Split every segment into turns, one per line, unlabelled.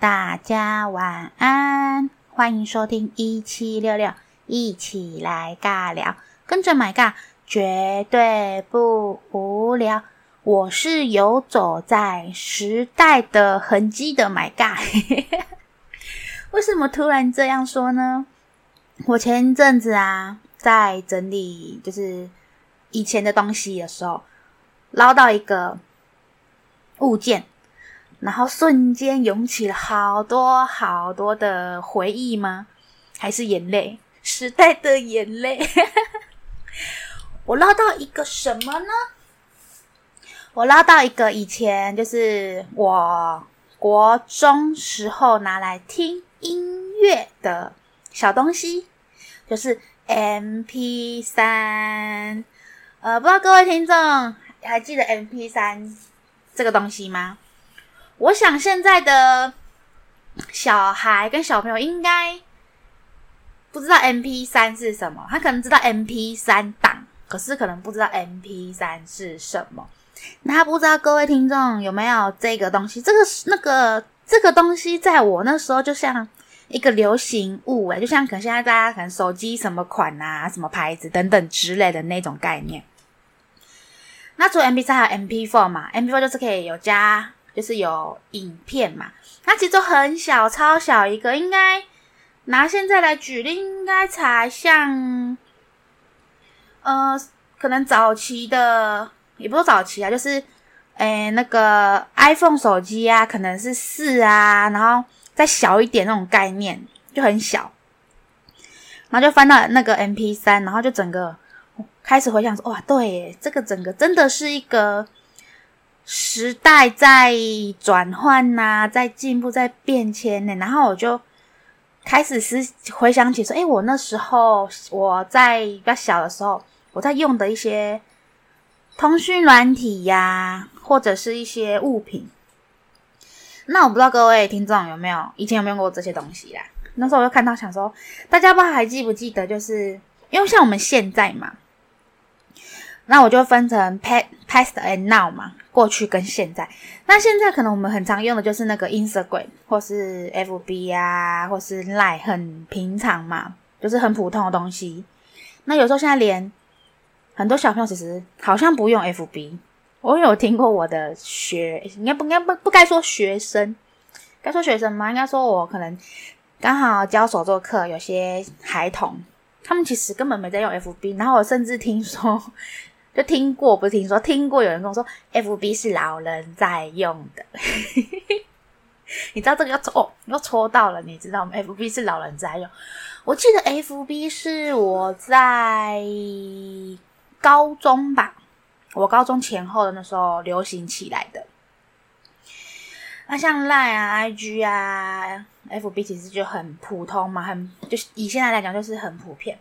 大家晚安，欢迎收听一七六六，一起来尬聊，跟着买尬绝对不无聊。我是游走在时代的痕迹的买尬。为什么突然这样说呢？我前一阵子啊，在整理就是以前的东西的时候，捞到一个物件。然后瞬间涌起了好多好多的回忆吗？还是眼泪？时代的眼泪。我捞到一个什么呢？我捞到一个以前就是我国中时候拿来听音乐的小东西，就是 MP3。呃，不知道各位听众还记得 MP3 这个东西吗？我想现在的小孩跟小朋友应该不知道 MP3 是什么，他可能知道 MP3 档，可是可能不知道 MP3 是什么。那不知道各位听众有没有这个东西？这个那个这个东西，在我那时候就像一个流行物诶，就像可现在大家可能手机什么款啊、什么牌子等等之类的那种概念。那除了 MP3 还有 MP4 嘛？MP4 就是可以有加。就是有影片嘛，它其实很小，超小一个，应该拿现在来举例，应该才像，呃，可能早期的，也不是早期啊，就是，诶、那个 iPhone 手机啊，可能是四啊，然后再小一点那种概念，就很小，然后就翻到那个 MP3，然后就整个开始回想说，哇，对，这个整个真的是一个。时代在转换呐，在进步，在变迁呢。然后我就开始思回想起说，诶，我那时候我在比较小的时候，我在用的一些通讯软体呀，或者是一些物品。那我不知道各位听众有没有以前有没有用过这些东西啦？那时候我就看到想说，大家不知道还记不记得，就是因为像我们现在嘛，那我就分成 past past and now 嘛。过去跟现在，那现在可能我们很常用的就是那个 Instagram 或是 FB 啊，或是 Line，很平常嘛，就是很普通的东西。那有时候现在连很多小朋友其实好像不用 FB，我有听过我的学，应该不应该不不该说学生，该说学生吗？应该说我可能刚好教手作课，有些孩童他们其实根本没在用 FB，然后我甚至听说。就听过，不是听说，听过有人跟我说，FB 是老人在用的。你知道这个要戳哦，要戳到了，你知道吗？FB 是老人在用。我记得 FB 是我在高中吧，我高中前后的那时候流行起来的。那像 Line 啊、IG 啊、FB 其实就很普通嘛，很就是以现在来讲就是很普遍。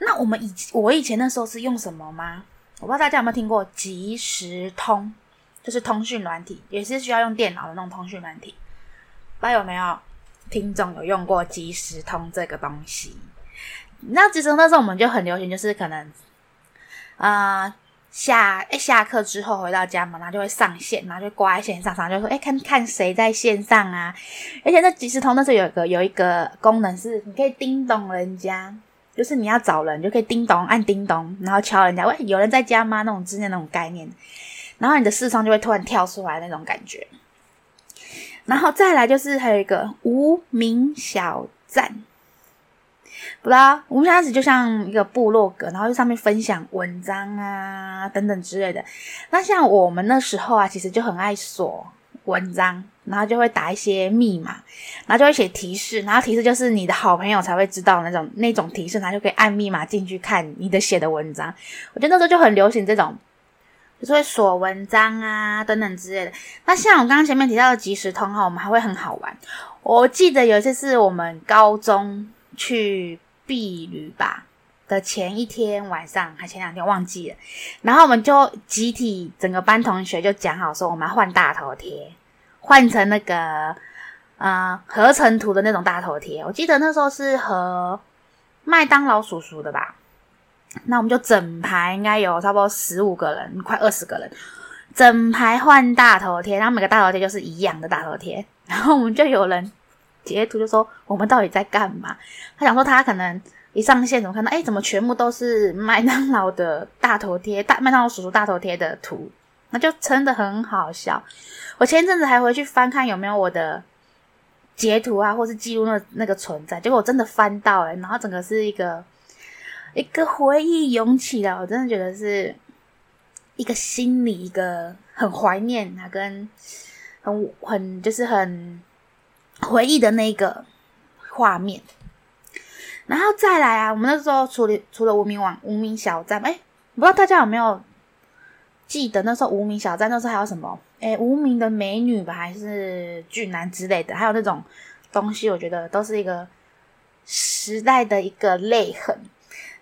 那我们以我以前那时候是用什么吗？我不知道大家有没有听过即时通，就是通讯软体，也是需要用电脑的那种通讯软体。不知道有没有听众有用过即时通这个东西？那即时通那时候我们就很流行，就是可能啊、呃、下一下课之后回到家嘛，然后就会上线，然后就挂在线上，然后就说哎看看谁在线上啊。而且那即时通那时候有一个有一个功能是你可以叮咚人家。就是你要找人，就可以叮咚按叮咚，然后敲人家，喂，有人在家吗？那种之间那种概念，然后你的视窗就会突然跳出来那种感觉。然后再来就是还有一个无名小站，不知道无名小站就像一个部落格，然后在上面分享文章啊等等之类的。那像我们那时候啊，其实就很爱锁文章。然后就会打一些密码，然后就会写提示，然后提示就是你的好朋友才会知道那种那种提示，然后就可以按密码进去看你的写的文章。我觉得那时候就很流行这种，就是会锁文章啊等等之类的。那像我刚刚前面提到的即时通哈，我们还会很好玩。我记得有一次是我们高中去避旅吧的前一天晚上，还前两天忘记了，然后我们就集体整个班同学就讲好说，我们要换大头贴。换成那个呃合成图的那种大头贴，我记得那时候是和麦当劳叔叔的吧。那我们就整排应该有差不多十五个人，快二十个人，整排换大头贴，然后每个大头贴就是一样的大头贴，然后我们就有人截图就说我们到底在干嘛？他想说他可能一上线怎么看到，哎，怎么全部都是麦当劳的大头贴，大麦当劳叔叔大头贴的图，那就真的很好笑。我前一阵子还回去翻看有没有我的截图啊，或是记录那那个存在，结果我真的翻到哎，然后整个是一个一个回忆涌起来，我真的觉得是。一个心里一个很怀念啊，跟很很就是很回忆的那个画面，然后再来啊，我们那时候除了除了无名网无名小站，哎，不知道大家有没有记得那时候无名小站那时候还有什么？哎，无名的美女吧，还是俊男之类的，还有那种东西，我觉得都是一个时代的一个泪痕。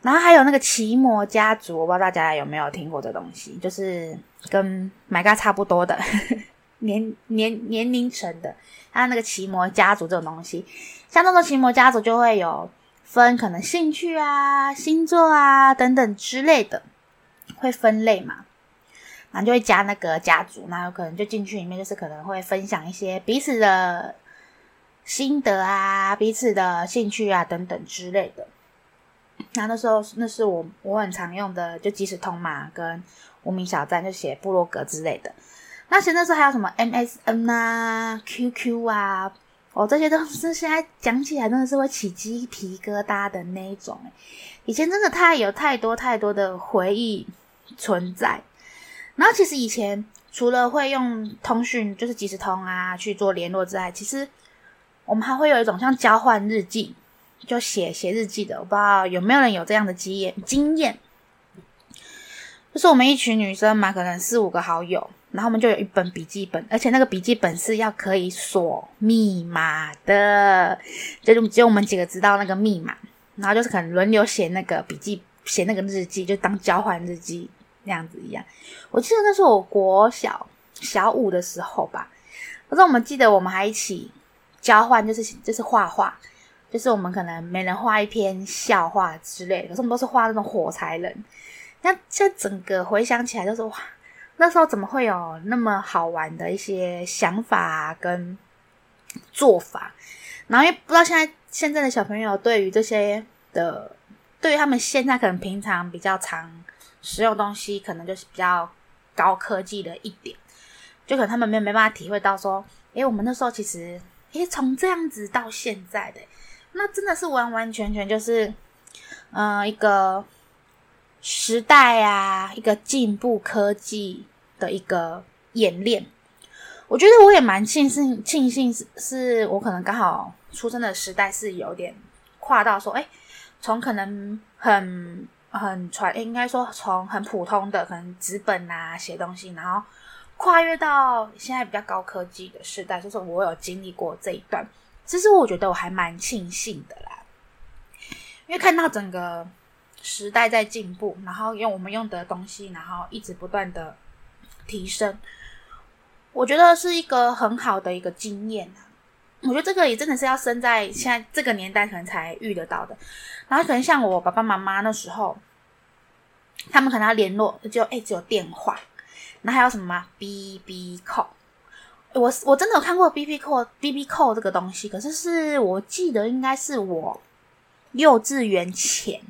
然后还有那个奇摩家族，我不知道大家有没有听过这东西，就是跟 My God 差不多的 年年年龄层的，还有那个奇摩家族这种东西，像那种奇摩家族就会有分可能兴趣啊、星座啊等等之类的，会分类嘛，然后就会加那个家族，那有可能就进去里面，就是可能会分享一些彼此的心得啊、彼此的兴趣啊等等之类的。那那时候，那是我我很常用的，就即时通嘛，跟无名小站就写部落格之类的。那其实那时候还有什么 MSN 啊、QQ 啊，哦，这些都是现在讲起来真的是会起鸡皮疙瘩的那一种。以前真的太有太多太多的回忆存在。然后其实以前除了会用通讯，就是即时通啊去做联络之外，其实我们还会有一种像交换日记。就写写日记的，我不知道有没有人有这样的经验经验。就是我们一群女生嘛，可能四五个好友，然后我们就有一本笔记本，而且那个笔记本是要可以锁密码的，就只有我们几个知道那个密码。然后就是可能轮流写那个笔记，写那个日记，就当交换日记那样子一样。我记得那是我国小小五的时候吧，可是我们记得我们还一起交换，就是就是画画。就是我们可能每人画一篇笑话之类的，可是我们都是画那种火柴人。那这整个回想起来，就是哇，那时候怎么会有那么好玩的一些想法跟做法？然后也不知道现在现在的小朋友对于这些的，对于他们现在可能平常比较常使用东西，可能就是比较高科技的一点，就可能他们没没办法体会到说，诶，我们那时候其实诶，从这样子到现在的。那真的是完完全全就是，嗯、一个时代啊，一个进步科技的一个演练。我觉得我也蛮庆幸，庆幸是是我可能刚好出生的时代是有点跨到说，哎，从可能很很传，应该说从很普通的可能纸本啊写东西，然后跨越到现在比较高科技的时代，就是我有经历过这一段。其实我觉得我还蛮庆幸的啦，因为看到整个时代在进步，然后用我们用的东西，然后一直不断的提升，我觉得是一个很好的一个经验啊。我觉得这个也真的是要生在现在这个年代可能才遇得到的。然后可能像我爸爸妈妈那时候，他们可能要联络，就哎只有电话，那还有什么 BB Call。我我真的有看过 BB Call BB Call 这个东西，可是是我记得应该是我幼稚园前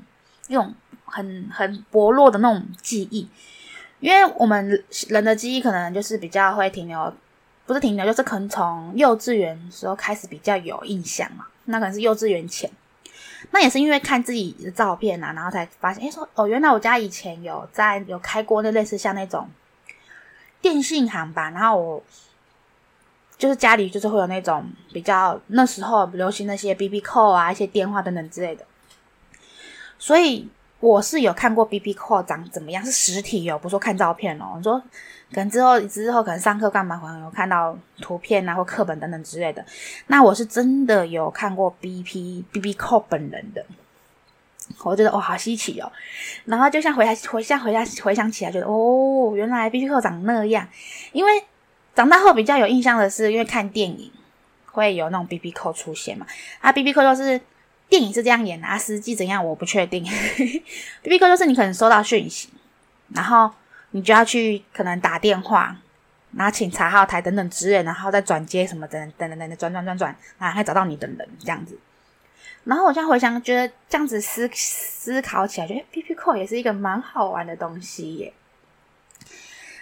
用很很薄弱的那种记忆，因为我们人的记忆可能就是比较会停留，不是停留，就是可能从幼稚园时候开始比较有印象嘛，那可能是幼稚园前，那也是因为看自己的照片啊，然后才发现，哎，说哦，原来我家以前有在有开过那类似像那种电信行吧，然后我。就是家里就是会有那种比较那时候流行那些 BB Call 啊，一些电话等等之类的，所以我是有看过 BB Call 长怎么样，是实体哦，不是说看照片哦。你说可能之后之后可能上课干嘛，可能有看到图片啊或课本等等之类的。那我是真的有看过 BPB B co 本人的，我觉得哇好稀奇哦。然后就像回来回想回想回想起来，觉得哦原来 B B co 长那样，因为。长大后比较有印象的是，因为看电影会有那种 B B co 出现嘛。啊，B B co 就是电影是这样演的，啊，实际怎样我不确定。bbc 就是你可能收到讯息，然后你就要去可能打电话，然后请查号台等等职员，然后再转接什么等等等等转转转转，然后还找到你的人这样子。然后我现在回想，觉得这样子思思考起来，觉得 BB Call 也是一个蛮好玩的东西耶。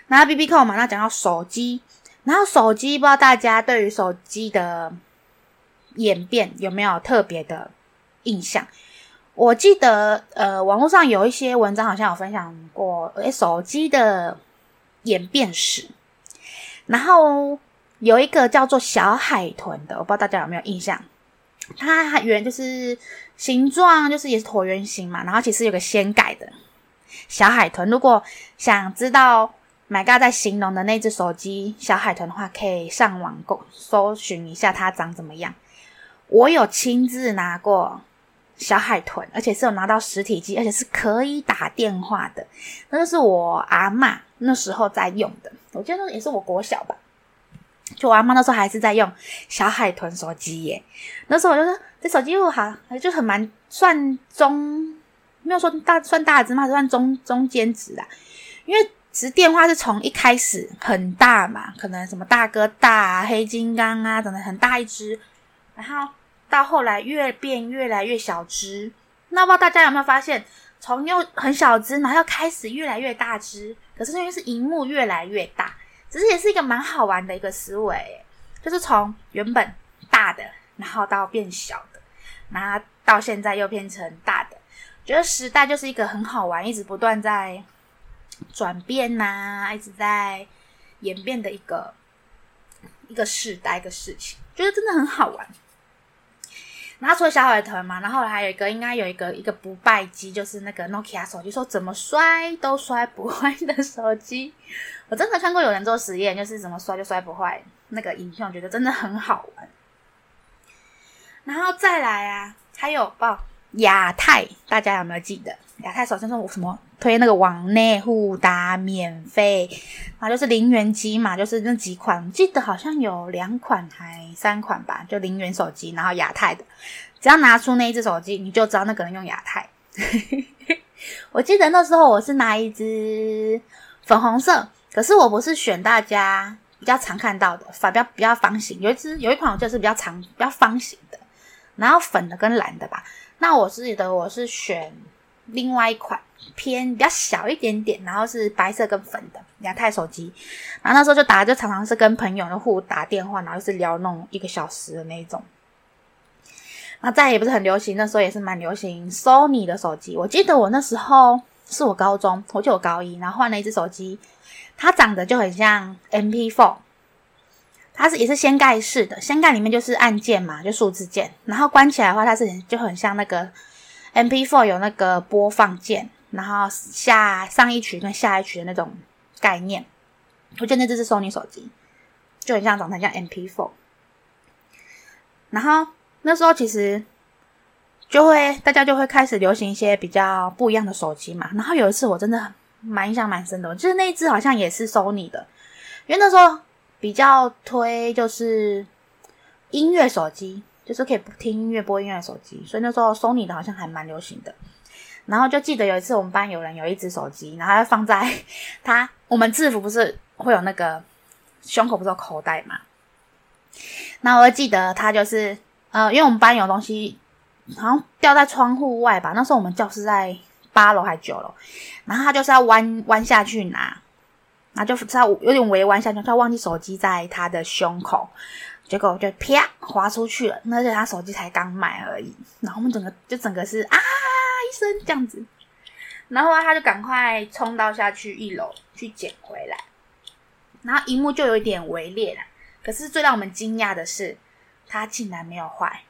然后 BB Call 嘛，那讲到手机，然后手机不知道大家对于手机的演变有没有特别的印象？我记得呃，网络上有一些文章好像有分享过，诶，手机的演变史。然后有一个叫做小海豚的，我不知道大家有没有印象。它原就是形状，就是也是椭圆形嘛。然后其实有个掀盖的小海豚。如果想知道 MyGod 在形容的那只手机小海豚的话，可以上网购搜寻一下它长怎么样。我有亲自拿过小海豚，而且是有拿到实体机，而且是可以打电话的。那就是我阿妈那时候在用的，我记得那也是我国小吧。就我阿妈那时候还是在用小海豚手机耶，那时候我就说这手机又好，就很蛮算中，没有说大算大只嘛，算中中间值啊。因为其实电话是从一开始很大嘛，可能什么大哥大、黑金刚啊等等很大一只，然后到后来越变越来越小只。那不知道大家有没有发现，从又很小只，然后又开始越来越大只，可是因为是荧幕越来越大。只是也是一个蛮好玩的一个思维，就是从原本大的，然后到变小的，然后到现在又变成大的。觉得时代就是一个很好玩，一直不断在转变呐、一直在演变的一个一个时代的事情，觉得真的很好玩。然后除了小海豚嘛，然后还有一个应该有一个一个不败机，就是那个 Nokia 手机，说怎么摔都摔不坏的手机。我真的看过有人做实验，就是怎么摔就摔不坏那个影片，我觉得真的很好玩。然后再来啊，还有报亚太，大家有没有记得？亚太首先说什么推那个网内互打免费，然后就是零元机嘛，就是那几款，记得好像有两款还三款吧，就零元手机，然后亚太的，只要拿出那一只手机，你就知道那个人用亚太。我记得那时候我是拿一只粉红色。可是我不是选大家比较常看到的，反比较比较方形。有一只有一款我就是比较长、比较方形的，然后粉的跟蓝的吧。那我自己的我是选另外一款偏比较小一点点，然后是白色跟粉的亚太手机。然后那时候就打，就常常是跟朋友的互打电话，然后就是聊那种一个小时的那种。那再也不是很流行，那时候也是蛮流行 Sony 的手机。我记得我那时候是我高中，我就有高一，然后换了一只手机。它长得就很像 MP4，它是也是掀盖式的，掀盖里面就是按键嘛，就数字键，然后关起来的话，它是就很像那个 MP4 有那个播放键，然后下上一曲跟下一曲的那种概念。我觉得那只是 Sony 手机，就很像长得像 MP4。然后那时候其实就会大家就会开始流行一些比较不一样的手机嘛。然后有一次我真的。蛮印象蛮深的，就是那一只好像也是 Sony 的，因为那时候比较推就是音乐手机，就是可以不听音乐、播音乐的手机，所以那时候 Sony 的好像还蛮流行的。然后就记得有一次我们班有人有一只手机，然后要放在他我们制服不是会有那个胸口不是有口袋嘛？那我记得他就是呃，因为我们班有东西好像掉在窗户外吧，那时候我们教室在。八楼还九楼，然后他就是要弯弯下去拿，然后就是他有点微弯下去，他忘记手机在他的胸口，结果就啪滑出去了。那是他手机才刚买而已，然后我们整个就整个是啊一声这样子，然后他就赶快冲到下去一楼去捡回来，然后荧幕就有一点微裂了。可是最让我们惊讶的是，它竟然没有坏，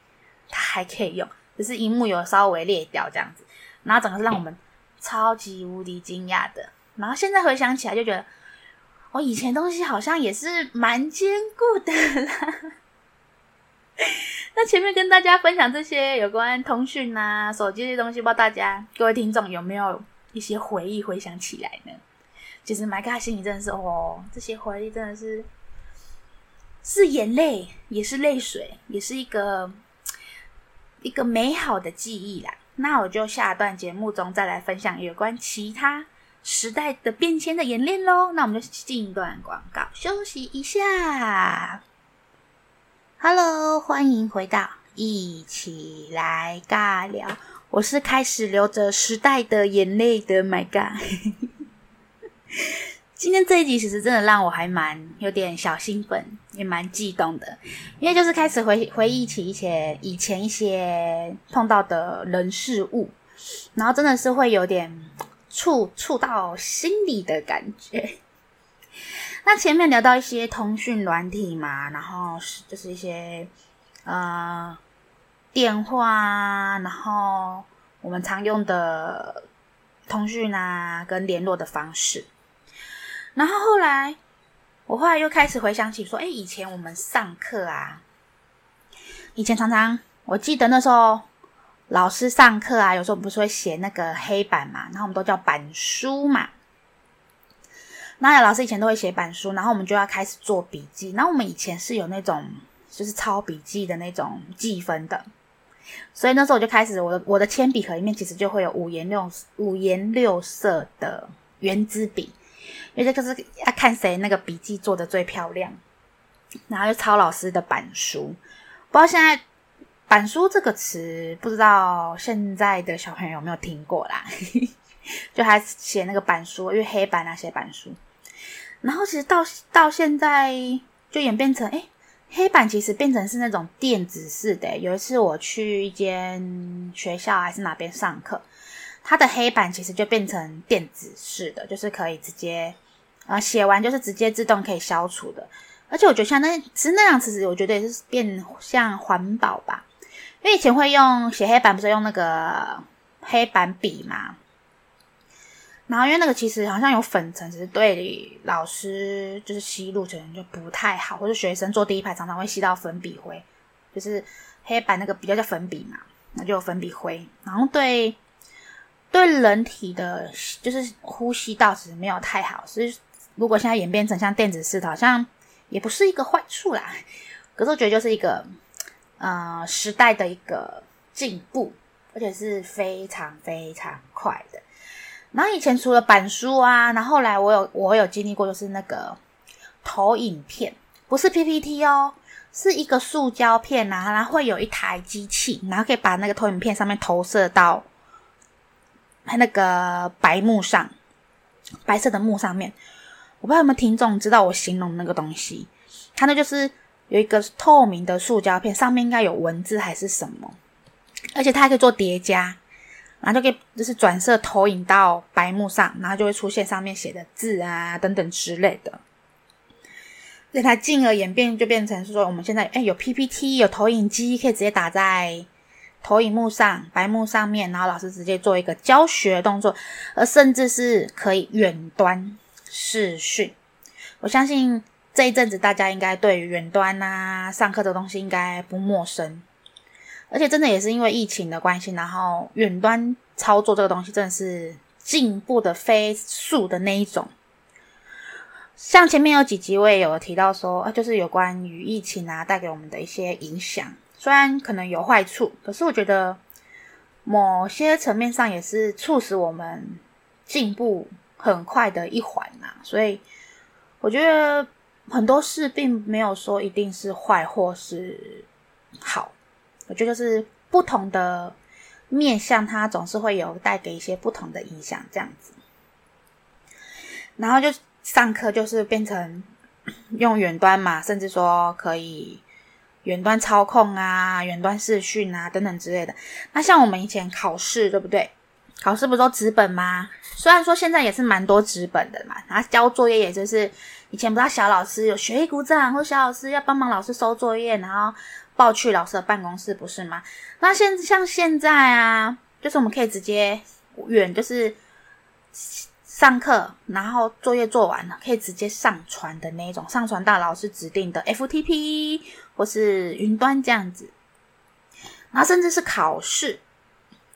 它还可以用，只是荧幕有稍微裂掉这样子。然后整个是让我们超级无敌惊讶的。然后现在回想起来，就觉得我以前东西好像也是蛮坚固的啦。那前面跟大家分享这些有关通讯啊、手机这些东西，不知道大家各位听众有没有一些回忆回想起来呢？其实 MyGod 心里真的是哦，这些回忆真的是是眼泪，也是泪水，也是一个一个美好的记忆啦。那我就下段节目中再来分享有关其他时代的变迁的演练喽。那我们就进一段广告，休息一下。Hello，欢迎回到一起来尬聊。我是开始流着时代的眼泪的 My God。今天这一集其实真的让我还蛮有点小兴奋，也蛮激动的，因为就是开始回回忆起一些以前一些碰到的人事物，然后真的是会有点触触到心里的感觉。那前面聊到一些通讯软体嘛，然后是就是一些呃。电话，然后我们常用的通讯啊，跟联络的方式。然后后来，我后来又开始回想起说，哎，以前我们上课啊，以前常常，我记得那时候老师上课啊，有时候不是会写那个黑板嘛，然后我们都叫板书嘛。然后老师以前都会写板书，然后我们就要开始做笔记。然后我们以前是有那种就是抄笔记的那种记分的。所以那时候我就开始，我的我的铅笔盒里面其实就会有五颜六五颜六色的原子笔，因为这个是要看谁那个笔记做的最漂亮，然后就抄老师的板书。不知道现在板书这个词，不知道现在的小朋友有没有听过啦？就还写那个板书，因为黑板啊写板书，然后其实到到现在就演变成哎黑板其实变成是那种电子式的。有一次我去一间学校还是哪边上课，它的黑板其实就变成电子式的，就是可以直接啊写完就是直接自动可以消除的。而且我觉得像那其实那样，其实我觉得也是变像环保吧。因为以前会用写黑板，不是用那个黑板笔嘛。然后，因为那个其实好像有粉尘，只是对老师就是吸入可能就不太好，或者学生坐第一排常常会吸到粉笔灰，就是黑板那个比较叫粉笔嘛，那就有粉笔灰。然后对对人体的，就是呼吸道其实没有太好。所以如果现在演变成像电子式的，好像也不是一个坏处啦。可是我觉得就是一个呃时代的一个进步，而且是非常非常快的。然后以前除了板书啊，然后后来我有我有经历过，就是那个投影片，不是 PPT 哦，是一个塑胶片啊，然后会有一台机器，然后可以把那个投影片上面投射到那个白幕上，白色的幕上面。我不知道有没有听众知道我形容那个东西，它那就是有一个透明的塑胶片，上面应该有文字还是什么，而且它还可以做叠加。然后就可以就是转射投影到白幕上，然后就会出现上面写的字啊等等之类的。所以它进而演变就变成是说，我们现在哎有 PPT 有投影机，可以直接打在投影幕上白幕上面，然后老师直接做一个教学动作，而甚至是可以远端视讯。我相信这一阵子大家应该对远端啊上课的东西应该不陌生。而且真的也是因为疫情的关系，然后远端操作这个东西真的是进步的飞速的那一种。像前面有几集我也有提到说，啊，就是有关于疫情啊带给我们的一些影响，虽然可能有坏处，可是我觉得某些层面上也是促使我们进步很快的一环呐。所以我觉得很多事并没有说一定是坏或是好。我觉得就是不同的面向，它总是会有带给一些不同的影响，这样子。然后就上课就是变成用远端嘛，甚至说可以远端操控啊、远端视讯啊等等之类的。那像我们以前考试，对不对？考试不都纸本吗？虽然说现在也是蛮多纸本的嘛，然后交作业也就是以前不知道小老师有学艺鼓掌，或小老师要帮忙老师收作业，然后。报去老师的办公室不是吗？那现像现在啊，就是我们可以直接远，就是上课，然后作业做完了，可以直接上传的那一种，上传到老师指定的 FTP 或是云端这样子。然后甚至是考试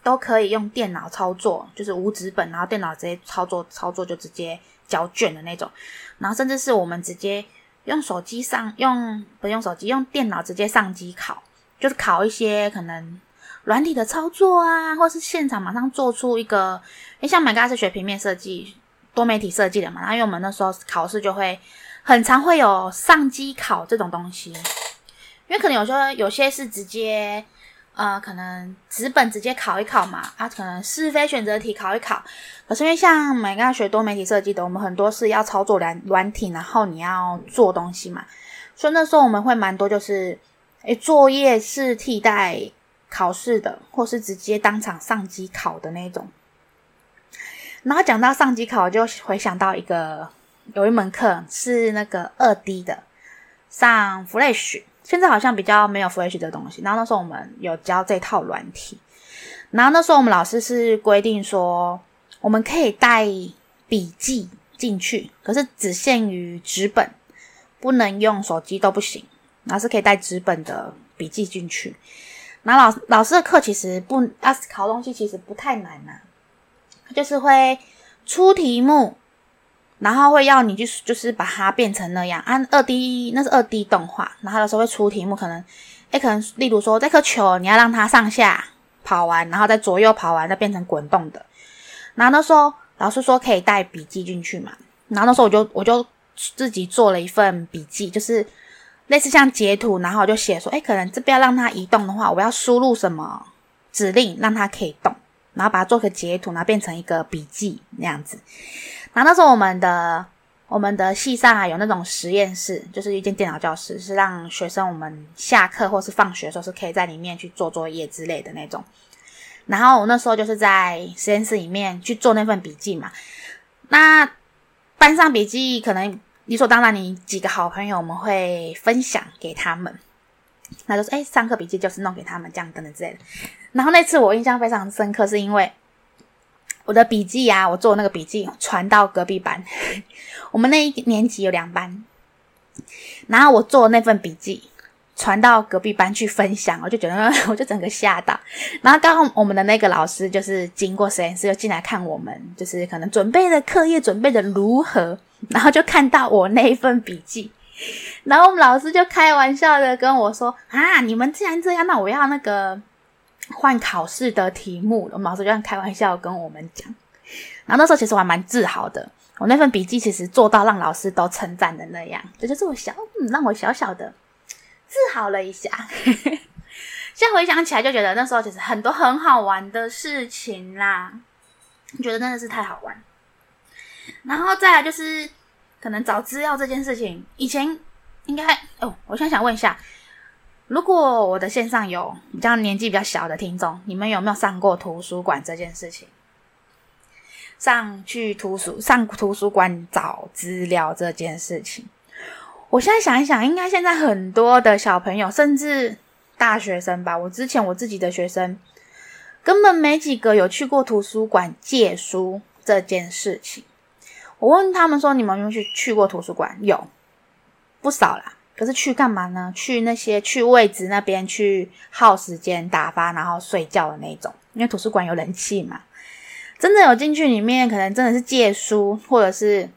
都可以用电脑操作，就是无纸本，然后电脑直接操作操作就直接交卷的那种。然后甚至是我们直接。用手机上用不用手机用电脑直接上机考，就是考一些可能软体的操作啊，或是现场马上做出一个。诶像 My God 是学平面设计，多媒体设计的嘛，然后因为我们那时候考试就会很常会有上机考这种东西，因为可能有时候有些是直接呃，可能纸本直接考一考嘛，啊，可能是非选择题考一考。可是因为像我们刚学多媒体设计的，我们很多是要操作软软体，然后你要做东西嘛，所以那时候我们会蛮多就是，诶，作业是替代考试的，或是直接当场上机考的那种。然后讲到上机考，就回想到一个，有一门课是那个二 D 的，上 Flash，现在好像比较没有 Flash 的东西。然后那时候我们有教这套软体，然后那时候我们老师是规定说，我们可以带笔记进去，可是只限于纸本，不能用手机都不行。然后是可以带纸本的笔记进去。然后老老师的课其实不，要考东西其实不太难呐、啊。就是会出题目，然后会要你去，就是把它变成那样。按二 D，那是二 D 动画，然后有时候会出题目，可能，诶，可能例如说这颗球你要让它上下跑完，然后再左右跑完，再变成滚动的。然后那时候老师说可以带笔记进去嘛，然后那时候我就我就自己做了一份笔记，就是类似像截图，然后我就写说，诶，可能这边要让它移动的话，我要输入什么指令让它可以动。然后把它做个截图，然后变成一个笔记那样子。然后那时候我们的我们的系上还有那种实验室，就是一间电脑教室，是让学生我们下课或是放学的时候是可以在里面去做作业之类的那种。然后我那时候就是在实验室里面去做那份笔记嘛。那班上笔记可能理所当然，你几个好朋友我们会分享给他们。那就是哎，上课笔记就是弄给他们这样等等之类的。然后那次我印象非常深刻，是因为我的笔记啊，我做那个笔记传到隔壁班。我们那一年级有两班，然后我做那份笔记传到隔壁班去分享，我就觉得 我就整个吓到。然后刚好我们的那个老师就是经过实验室又进来看我们，就是可能准备的课业准备的如何，然后就看到我那一份笔记。然后我们老师就开玩笑的跟我说：“啊，你们既然这样，那我要那个换考试的题目。”我们老师就这样开玩笑跟我们讲。然后那时候其实我还蛮自豪的，我那份笔记其实做到让老师都称赞的那样，这就是我小，嗯，让我小小的自豪了一下。现在回想起来就觉得那时候其实很多很好玩的事情啦，觉得真的是太好玩。然后再来就是。可能找资料这件事情，以前应该哦，我现在想问一下，如果我的线上有比较年纪比较小的听众，你们有没有上过图书馆这件事情？上去图书上图书馆找资料这件事情，我现在想一想，应该现在很多的小朋友，甚至大学生吧，我之前我自己的学生，根本没几个有去过图书馆借书这件事情。我问他们说：“你们有没有去去过图书馆？有不少啦。可是去干嘛呢？去那些去位置那边去耗时间打发，然后睡觉的那种。因为图书馆有冷气嘛。真的有进去里面，可能真的是借书或者是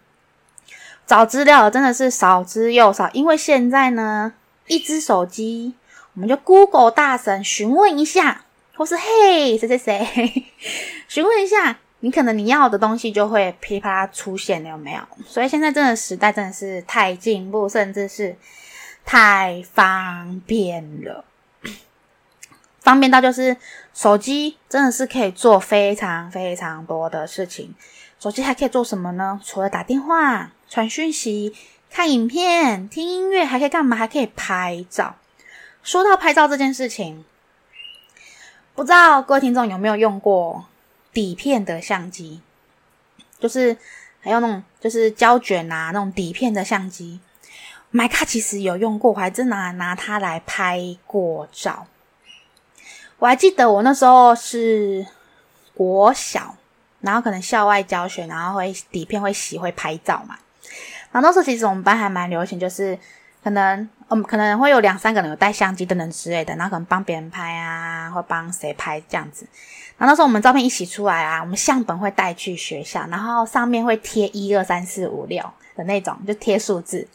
找资料，真的是少之又少。因为现在呢，一支手机，我们就 Google 大神询问一下，或是嘿谁谁谁 询问一下。”你可能你要的东西就会噼啪出现了，有没有？所以现在真的时代真的是太进步，甚至是太方便了，方便到就是手机真的是可以做非常非常多的事情。手机还可以做什么呢？除了打电话、传讯息、看影片、听音乐，还可以干嘛？还可以拍照。说到拍照这件事情，不知道各位听众有没有用过？底片的相机，就是还有那种就是胶卷啊，那种底片的相机。麦卡其实有用过，我还真拿拿它来拍过照。我还记得我那时候是国小，然后可能校外教学，然后会底片会洗会拍照嘛。然后那时候其实我们班还蛮流行，就是可能嗯可能会有两三个人有带相机等等之类的，然后可能帮别人拍啊，或帮谁拍这样子。然后那时候我们照片一起出来啊，我们相本会带去学校，然后上面会贴一二三四五六的那种，就贴数字。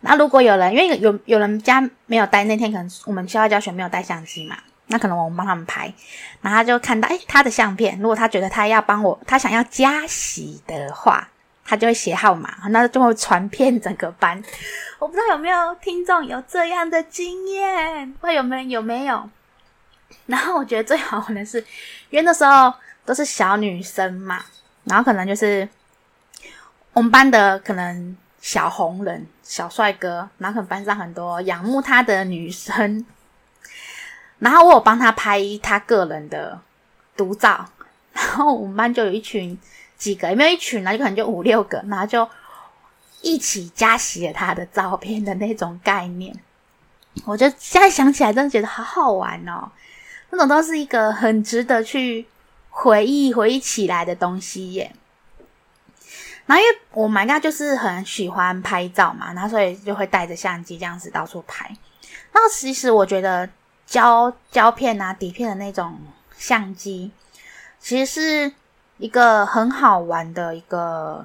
那如果有人因为有有人家没有带，那天可能我们校外教学没有带相机嘛，那可能我们帮他们拍，然后他就看到哎他的相片，如果他觉得他要帮我，他想要加洗的话，他就会写号码，那就会传遍整个班。我不知道有没有听众有这样的经验，会有没有有没有？然后我觉得最好玩的是，因为那时候都是小女生嘛，然后可能就是我们班的可能小红人、小帅哥，然后可能班上很多仰慕他的女生，然后我有帮他拍他个人的独照，然后我们班就有一群几个，也没有一群呢？就可能就五六个，然后就。一起加写他的照片的那种概念，我就现在想起来，真的觉得好好玩哦。那种都是一个很值得去回忆、回忆起来的东西耶。然后因为我们家就是很喜欢拍照嘛，然后所以就会带着相机这样子到处拍。那其实我觉得胶胶片啊、底片的那种相机，其实是一个很好玩的一个。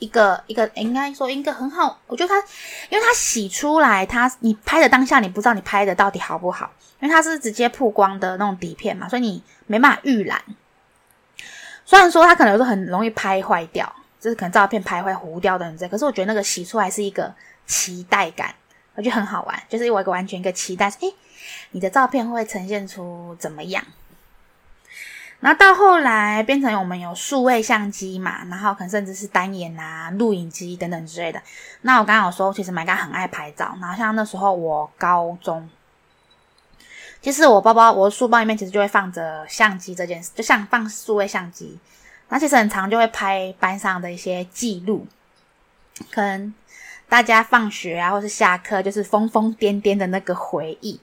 一个一个应该说一个很好，我觉得它，因为它洗出来，它你拍的当下你不知道你拍的到底好不好，因为它是直接曝光的那种底片嘛，所以你没办法预览。虽然说它可能有时候很容易拍坏掉，就是可能照片拍会糊掉的这样，可是我觉得那个洗出来是一个期待感，我觉得很好玩，就是我一个完全一个期待，诶，你的照片会呈现出怎么样？然后到后来变成我们有数位相机嘛，然后可能甚至是单眼啊、录影机等等之类的。那我刚刚有说，其实 MyGuy 很爱拍照。然后像那时候我高中，其实我包包、我的书包里面其实就会放着相机这件事，就像放数位相机。那其实很常就会拍班上的一些记录，可能大家放学啊，或是下课，就是疯疯癫癫的那个回忆。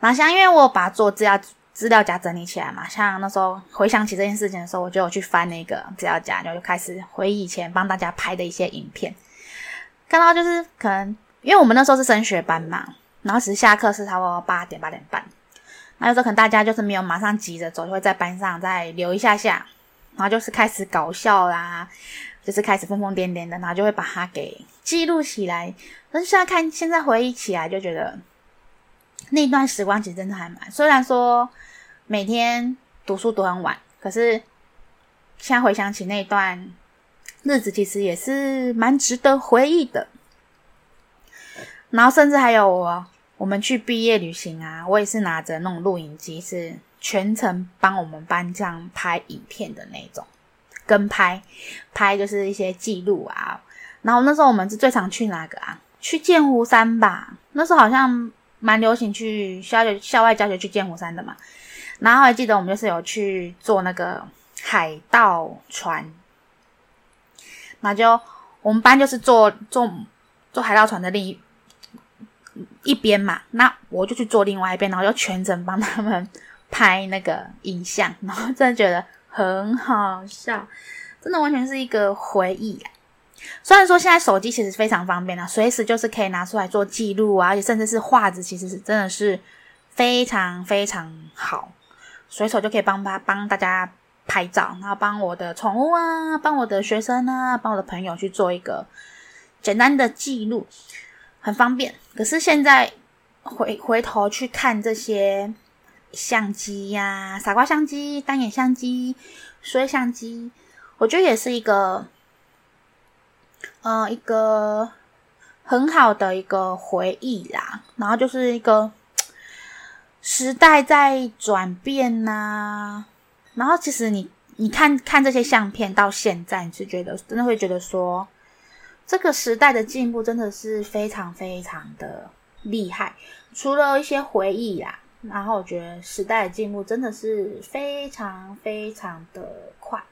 然后像因为我把做资料。资料夹整理起来嘛，像那时候回想起这件事情的时候，我就有去翻那个资料夹，然后就开始回忆以前帮大家拍的一些影片。看到就是可能，因为我们那时候是升学班嘛，然后其实下课是差不多八点八点半，那有时候可能大家就是没有马上急着走，就会在班上再留一下下，然后就是开始搞笑啦，就是开始疯疯癫癫的，然后就会把它给记录起来。但是现在看，现在回忆起来就觉得。那段时光其实真的还蛮，虽然说每天读书读很晚，可是现在回想起那段日子，其实也是蛮值得回忆的。然后甚至还有我，我们去毕业旅行啊，我也是拿着那种录影机，是全程帮我们班这样拍影片的那种，跟拍拍就是一些记录啊。然后那时候我们是最常去哪个啊？去剑湖山吧。那时候好像。蛮流行去校校外教学去剑湖山的嘛，然后还记得我们就是有去坐那个海盗船，那就我们班就是坐坐坐海盗船的另一一边嘛，那我就去坐另外一边，然后就全程帮他们拍那个影像，然后真的觉得很好笑，真的完全是一个回忆啊。虽然说现在手机其实非常方便啊，随时就是可以拿出来做记录啊，而且甚至是画质，其实是真的是非常非常好，随手就可以帮他帮大家拍照，然后帮我的宠物啊，帮我的学生啊，帮我的朋友去做一个简单的记录，很方便。可是现在回回头去看这些相机呀、傻瓜相机、单眼相机、数位相机，我觉得也是一个。呃，一个很好的一个回忆啦，然后就是一个时代在转变呐、然后其实你你看看这些相片到现在，你是觉得真的会觉得说，这个时代的进步真的是非常非常的厉害。除了一些回忆呀，然后我觉得时代的进步真的是非常非常的快。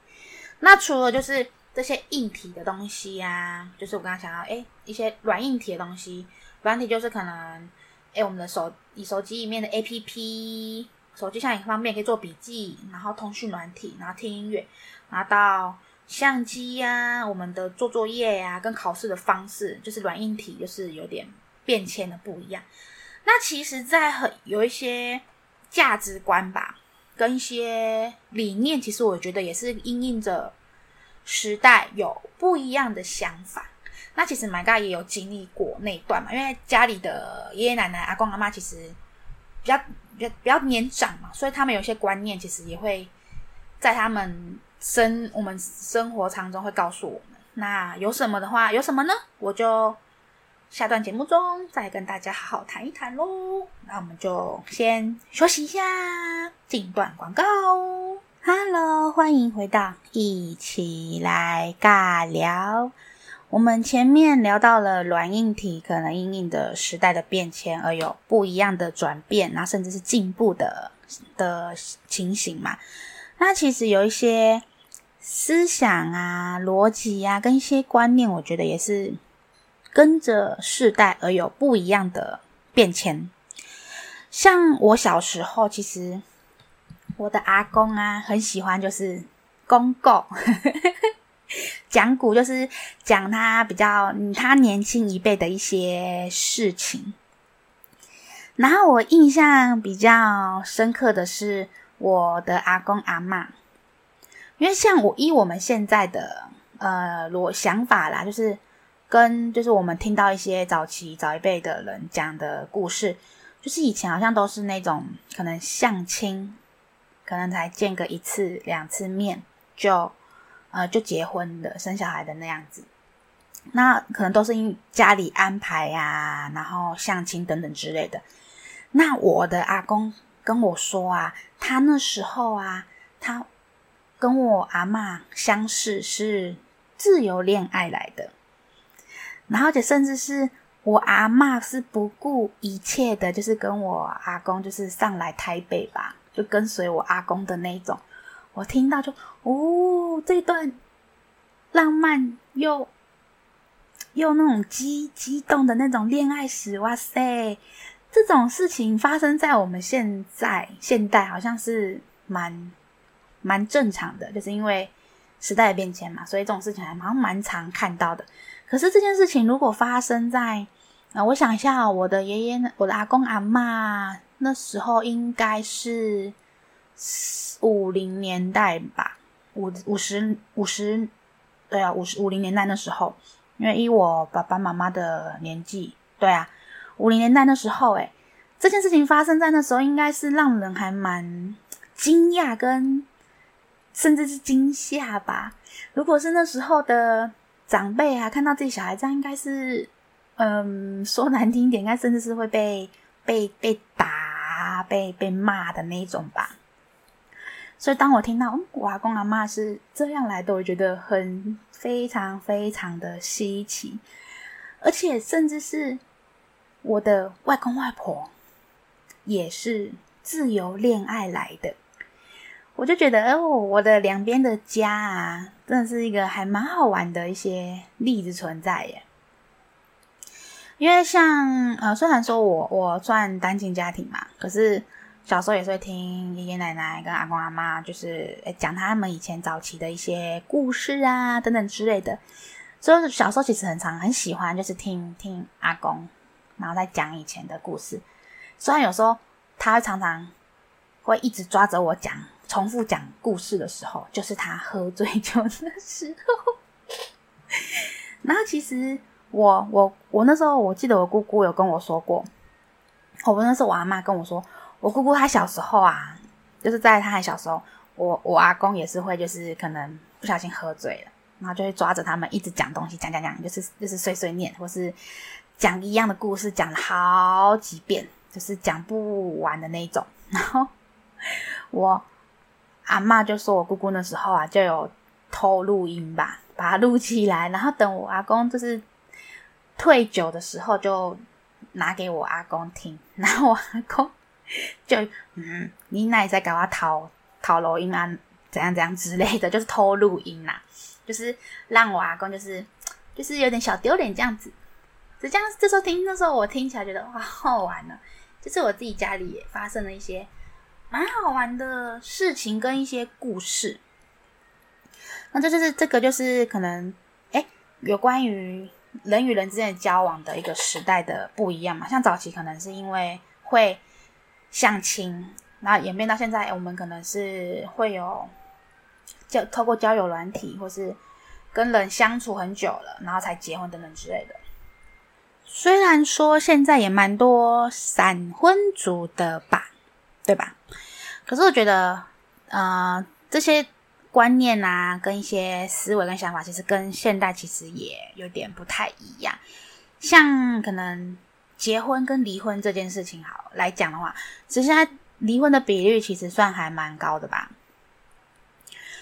那除了就是。这些硬体的东西呀、啊，就是我刚刚想要诶一些软硬体的东西。软体就是可能诶我们的手，以手机里面的 APP，手机上也方便可以做笔记，然后通讯软体，然后听音乐，拿到相机呀、啊，我们的做作业呀、啊，跟考试的方式，就是软硬体就是有点变迁的不一样。那其实，在很有一些价值观吧，跟一些理念，其实我觉得也是因应着。时代有不一样的想法，那其实 My 家也有经历过那一段嘛，因为家里的爷爷奶奶、阿公阿妈其实比较比较比较年长嘛，所以他们有些观念其实也会在他们生我们生活当中会告诉我们。那有什么的话，有什么呢？我就下段节目中再跟大家好好谈一谈喽。那我们就先休息一下，进段广告。Hello，欢迎回到一起来尬聊。我们前面聊到了软硬体可能因应的时代的变迁而有不一样的转变，然后甚至是进步的的情形嘛。那其实有一些思想啊、逻辑啊，跟一些观念，我觉得也是跟着世代而有不一样的变迁。像我小时候，其实我的阿公啊，很喜欢就是公告。讲古就是讲他比较他年轻一辈的一些事情，然后我印象比较深刻的是我的阿公阿妈，因为像我依我们现在的呃逻想法啦，就是跟就是我们听到一些早期早一辈的人讲的故事，就是以前好像都是那种可能相亲，可能才见个一次两次面就。呃，就结婚的、生小孩的那样子，那可能都是因家里安排呀、然后相亲等等之类的。那我的阿公跟我说啊，他那时候啊，他跟我阿嬷相识是自由恋爱来的，然后且甚至是我阿嬷是不顾一切的，就是跟我阿公就是上来台北吧，就跟随我阿公的那种。我听到就哦，这段浪漫又又那种激激动的那种恋爱史，哇塞！这种事情发生在我们现在现代，好像是蛮蛮正常的，就是因为时代的变迁嘛，所以这种事情还蛮蛮常看到的。可是这件事情如果发生在啊、我想一下，我的爷爷、我的阿公阿妈那时候应该是。五零年代吧，五五十五十，对啊，五十五零年代那时候，因为以我爸爸妈妈的年纪，对啊，五零年代那时候，诶，这件事情发生在那时候，应该是让人还蛮惊讶跟甚至是惊吓吧。如果是那时候的长辈啊，看到自己小孩这样，应该是，嗯，说难听点，应该甚至是会被被被打、被被骂的那种吧。所以，当我听到，嗯，我阿公阿嬷是这样来的，我觉得很非常非常的稀奇，而且甚至是我的外公外婆也是自由恋爱来的，我就觉得，哦，我的两边的家啊，真的是一个还蛮好玩的一些例子存在耶。因为像呃，虽然说我我算单亲家庭嘛，可是。小时候也是会听爷爷奶奶跟阿公阿妈，就是讲他们以前早期的一些故事啊，等等之类的。所以小时候其实很常很喜欢，就是听听阿公，然后再讲以前的故事。虽然有时候他常常会一直抓着我讲，重复讲故事的时候，就是他喝醉酒的时候。然后其实我我我那时候我记得我姑姑有跟我说过，我那时候我阿妈跟我说。我姑姑她小时候啊，就是在她还小时候，我我阿公也是会，就是可能不小心喝醉了，然后就会抓着他们一直讲东西，讲讲讲，就是就是碎碎念，或是讲一样的故事，讲了好几遍，就是讲不完的那种。然后我阿嬷就说我姑姑那时候啊，就有偷录音吧，把它录起来，然后等我阿公就是退酒的时候，就拿给我阿公听，然后我阿公。就嗯，你那里在搞我偷偷录音啊？怎样怎样之类的，就是偷录音呐、就是让我阿公就是就是有点小丢脸这样子。就这样，这时候听，那时候我听起来觉得哇，好玩呢。就是我自己家里也发生了一些蛮好玩的事情跟一些故事。那这就是这个就是可能哎，有关于人与人之间的交往的一个时代的不一样嘛。像早期可能是因为会。相亲，然后演变到现在，我们可能是会有交透过交友软体，或是跟人相处很久了，然后才结婚等等之类的。虽然说现在也蛮多闪婚族的吧，对吧？可是我觉得，呃，这些观念啊，跟一些思维跟想法，其实跟现代其实也有点不太一样。像可能结婚跟离婚这件事情，好来讲的话，其实离婚的比率其实算还蛮高的吧。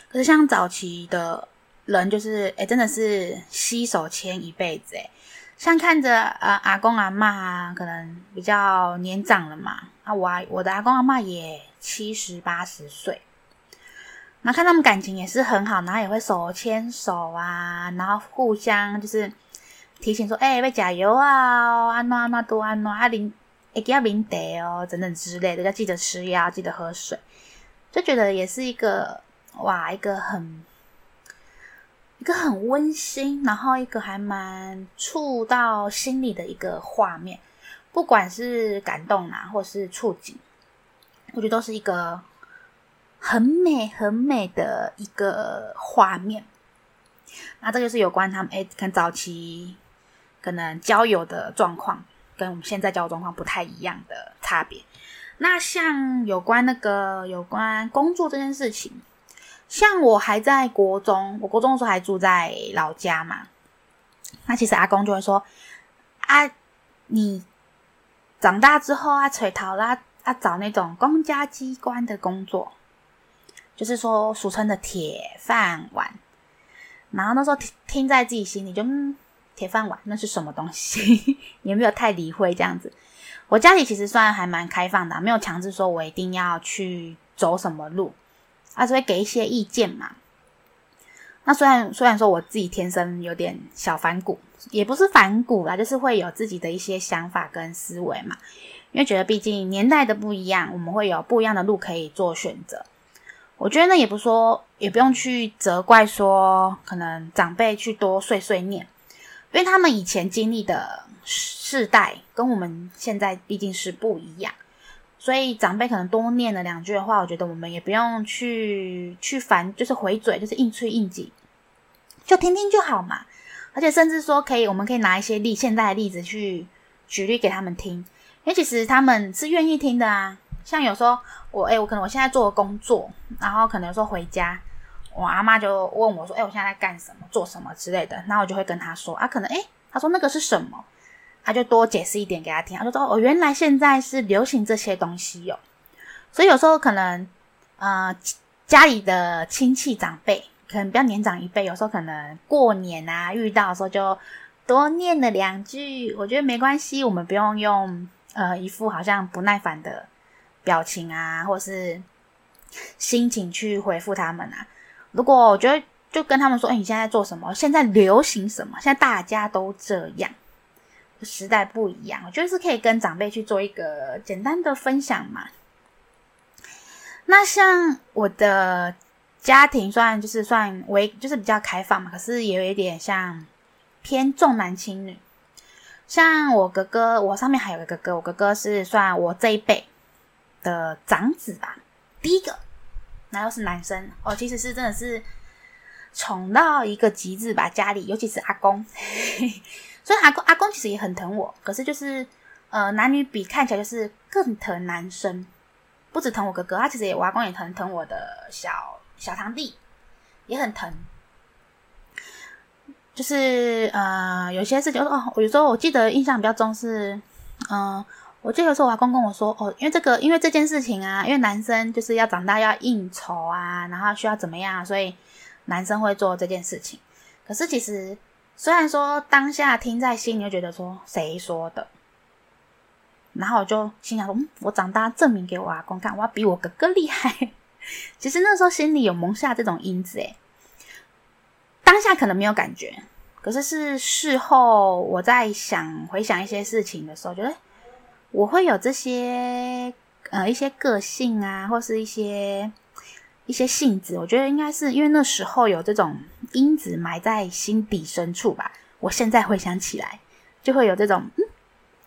可是像早期的人，就是诶真的是携手牵一辈子诶像看着呃阿公阿妈啊，可能比较年长了嘛，我我的阿公阿嬷也七十八十岁，那看他们感情也是很好，然后也会手牵手啊，然后互相就是提醒说，哎、欸，要加油啊，安诺安诺多安诺阿林，一定要明德哦，等等之类的，要记得吃药，记得喝水，就觉得也是一个哇，一个很。一个很温馨，然后一个还蛮触到心里的一个画面，不管是感动啊，或是触景，我觉得都是一个很美很美的一个画面。那这就是有关他们诶，跟早期可能交友的状况，跟我们现在交友状况不太一样的差别。那像有关那个有关工作这件事情。像我还在国中，我国中的时候还住在老家嘛。那其实阿公就会说：“啊，你长大之后啊，垂头啦，啊找那种公家机关的工作，就是说俗称的铁饭碗。”然后那时候听听在自己心里就，嗯，铁饭碗那是什么东西？也没有太理会这样子。我家里其实算还蛮开放的，没有强制说我一定要去走什么路。他是会给一些意见嘛。那虽然虽然说我自己天生有点小反骨，也不是反骨啦，就是会有自己的一些想法跟思维嘛。因为觉得毕竟年代的不一样，我们会有不一样的路可以做选择。我觉得呢，也不说，也不用去责怪说，可能长辈去多碎碎念，因为他们以前经历的世代跟我们现在毕竟是不一样。所以长辈可能多念了两句的话，我觉得我们也不用去去烦，就是回嘴，就是硬吹硬挤，就听听就好嘛。而且甚至说可以，我们可以拿一些例现在的例子去举例给他们听，因为其实他们是愿意听的啊。像有时候我诶，我可能我现在做工作，然后可能有时候回家，我阿妈就问我说：“诶，我现在在干什么？做什么之类的？”那我就会跟他说：“啊，可能诶，他说那个是什么？”他就多解释一点给他听，他就说：“哦，原来现在是流行这些东西哟。”所以有时候可能，呃，家里的亲戚长辈可能比较年长一辈，有时候可能过年啊遇到的时候就多念了两句，我觉得没关系，我们不用用呃一副好像不耐烦的表情啊，或是心情去回复他们啊。如果我觉得就跟他们说：“哎，你现在做什么？现在流行什么？现在大家都这样。”时代不一样，我觉得是可以跟长辈去做一个简单的分享嘛。那像我的家庭，算就是算为就是比较开放嘛，可是也有一点像偏重男轻女。像我哥哥，我上面还有一个哥哥，我哥哥是算我这一辈的长子吧，第一个，那又是男生哦，其实是真的是宠到一个极致吧，家里尤其是阿公。所以阿公阿公其实也很疼我，可是就是呃男女比看起来就是更疼男生，不止疼我哥哥，他其实也我阿公也疼疼我的小小堂弟，也很疼。就是呃有些事情哦，有时候我记得印象比较重是，嗯、我记得有时候我阿公跟我说哦，因为这个因为这件事情啊，因为男生就是要长大要应酬啊，然后需要怎么样，所以男生会做这件事情。可是其实。虽然说当下听在心里，就觉得说谁说的，然后我就心想说，嗯，我长大证明给我阿公看，我要比我哥哥厉害。其实那时候心里有萌下这种因子，诶，当下可能没有感觉，可是是事后我在想回想一些事情的时候，觉得我会有这些呃一些个性啊，或是一些。一些性子，我觉得应该是因为那时候有这种因子埋在心底深处吧。我现在回想起来，就会有这种，嗯，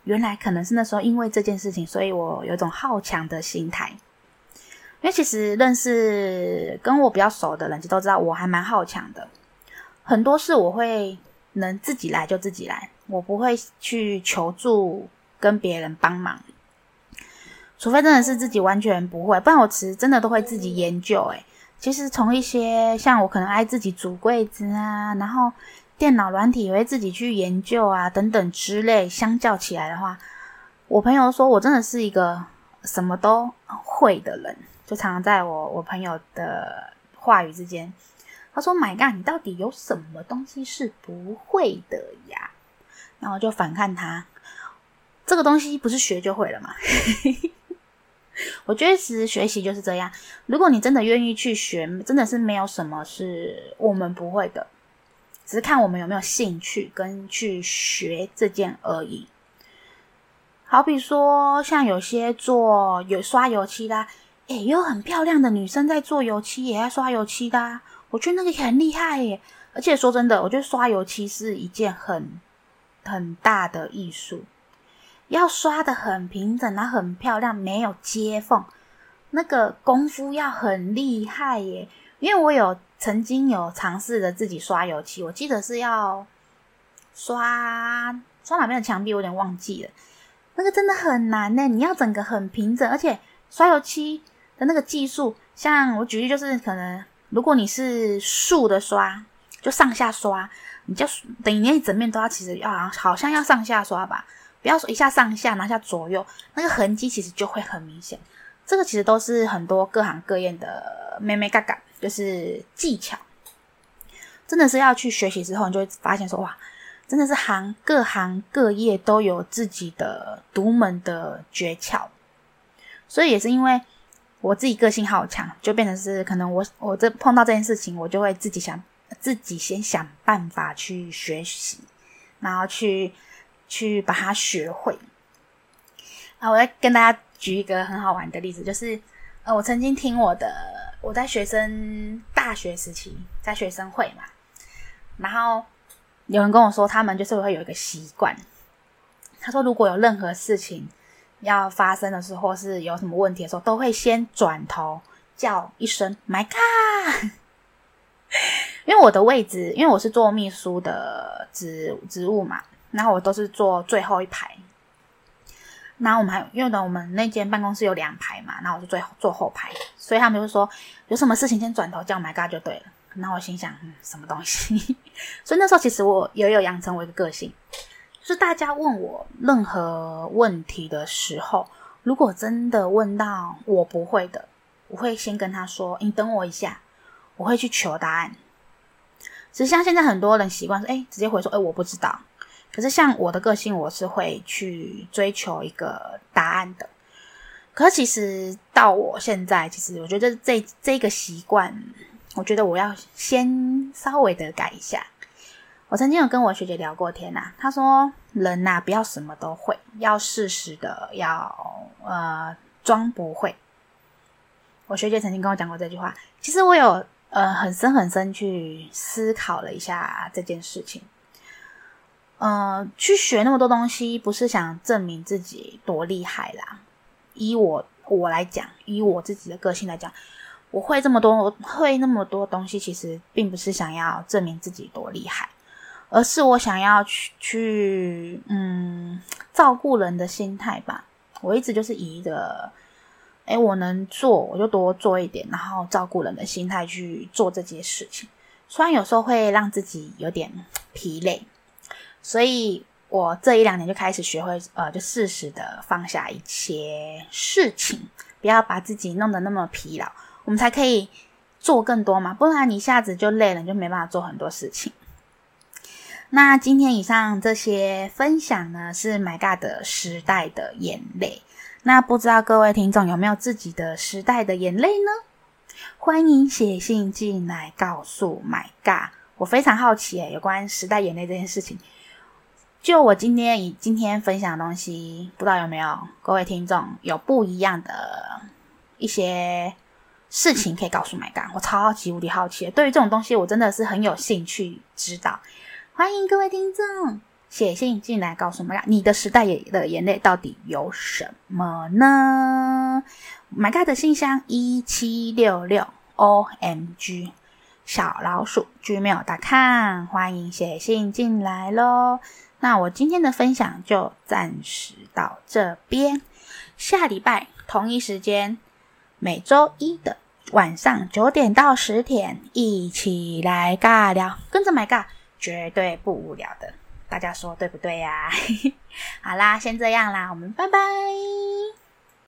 原来可能是那时候因为这件事情，所以我有一种好强的心态。因为其实认识跟我比较熟的人，就都知道我还蛮好强的。很多事我会能自己来就自己来，我不会去求助跟别人帮忙。除非真的是自己完全不会，不然我其实真的都会自己研究。诶，其实从一些像我可能爱自己组柜子啊，然后电脑软体也会自己去研究啊等等之类，相较起来的话，我朋友说我真的是一个什么都会的人，就常常在我我朋友的话语之间，他说：“My God，你到底有什么东西是不会的呀？”然后就反看他，这个东西不是学就会了吗？我觉得其实学习就是这样，如果你真的愿意去学，真的是没有什么是我们不会的，只是看我们有没有兴趣跟去学这件而已。好比说，像有些做有刷油漆的，诶，有很漂亮的女生在做油漆，也在刷油漆的，我觉得那个也很厉害耶。而且说真的，我觉得刷油漆是一件很很大的艺术，要刷的很平整，然后很漂亮，没有接缝，那个功夫要很厉害耶。因为我有曾经有尝试着自己刷油漆，我记得是要刷刷哪边的墙壁，我有点忘记了。那个真的很难呢，你要整个很平整，而且刷油漆的那个技术，像我举例就是，可能如果你是竖的刷，就上下刷，你就等于你整面都要，其实要好像要上下刷吧，不要说一下上下，拿下左右，那个痕迹其实就会很明显。这个其实都是很多各行各业的妹妹嘎嘎，就是技巧，真的是要去学习之后，你就会发现说哇。真的是行各行各业都有自己的独门的诀窍，所以也是因为我自己个性好强，就变成是可能我我这碰到这件事情，我就会自己想自己先想办法去学习，然后去去把它学会。啊，我再跟大家举一个很好玩的例子，就是呃，我曾经听我的我在学生大学时期在学生会嘛，然后。有人跟我说，他们就是会有一个习惯。他说，如果有任何事情要发生的时候，或是有什么问题的时候，都会先转头叫一声 “My God”。因为我的位置，因为我是做秘书的职职务嘛，然后我都是坐最后一排。然后我们还因为呢，我们那间办公室有两排嘛，然后我就最坐后排，所以他们就说有什么事情先转头叫 “My God” 就对了。然后我心想，嗯，什么东西？所以那时候其实我也有养成我一个个性，就是大家问我任何问题的时候，如果真的问到我不会的，我会先跟他说：“你等我一下，我会去求答案。”只是像现在很多人习惯说：“哎，直接回说，哎，我不知道。”可是像我的个性，我是会去追求一个答案的。可是其实到我现在，其实我觉得这这个习惯。我觉得我要先稍微的改一下。我曾经有跟我学姐聊过天呐、啊，她说人呐、啊、不要什么都会，要适时的要呃装不会。我学姐曾经跟我讲过这句话，其实我有呃很深很深去思考了一下这件事情。呃，去学那么多东西，不是想证明自己多厉害啦。以我我来讲，以我自己的个性来讲。我会这么多，我会那么多东西，其实并不是想要证明自己多厉害，而是我想要去去嗯照顾人的心态吧。我一直就是以一个，诶，我能做我就多做一点，然后照顾人的心态去做这件事情。虽然有时候会让自己有点疲累，所以我这一两年就开始学会呃，就适时的放下一些事情，不要把自己弄得那么疲劳。我们才可以做更多嘛，不然你一下子就累了，你就没办法做很多事情。那今天以上这些分享呢，是 My God 的时代的眼泪。那不知道各位听众有没有自己的时代的眼泪呢？欢迎写信进来告诉 My God。我非常好奇诶，有关时代眼泪这件事情。就我今天以今天分享的东西，不知道有没有各位听众有不一样的一些。事情可以告诉 My God，我超级无敌好奇的。对于这种东西，我真的是很有兴趣知道。欢迎各位听众写信进来告诉 My God，你的时代的眼泪到底有什么呢？My God 的信箱一七六六 OMG 小老鼠 Gmail.com，欢迎写信进来喽。那我今天的分享就暂时到这边，下礼拜同一时间，每周一的。晚上九点到十点，一起来尬聊，跟着买尬，绝对不无聊的。大家说对不对呀？好啦，先这样啦，我们拜拜。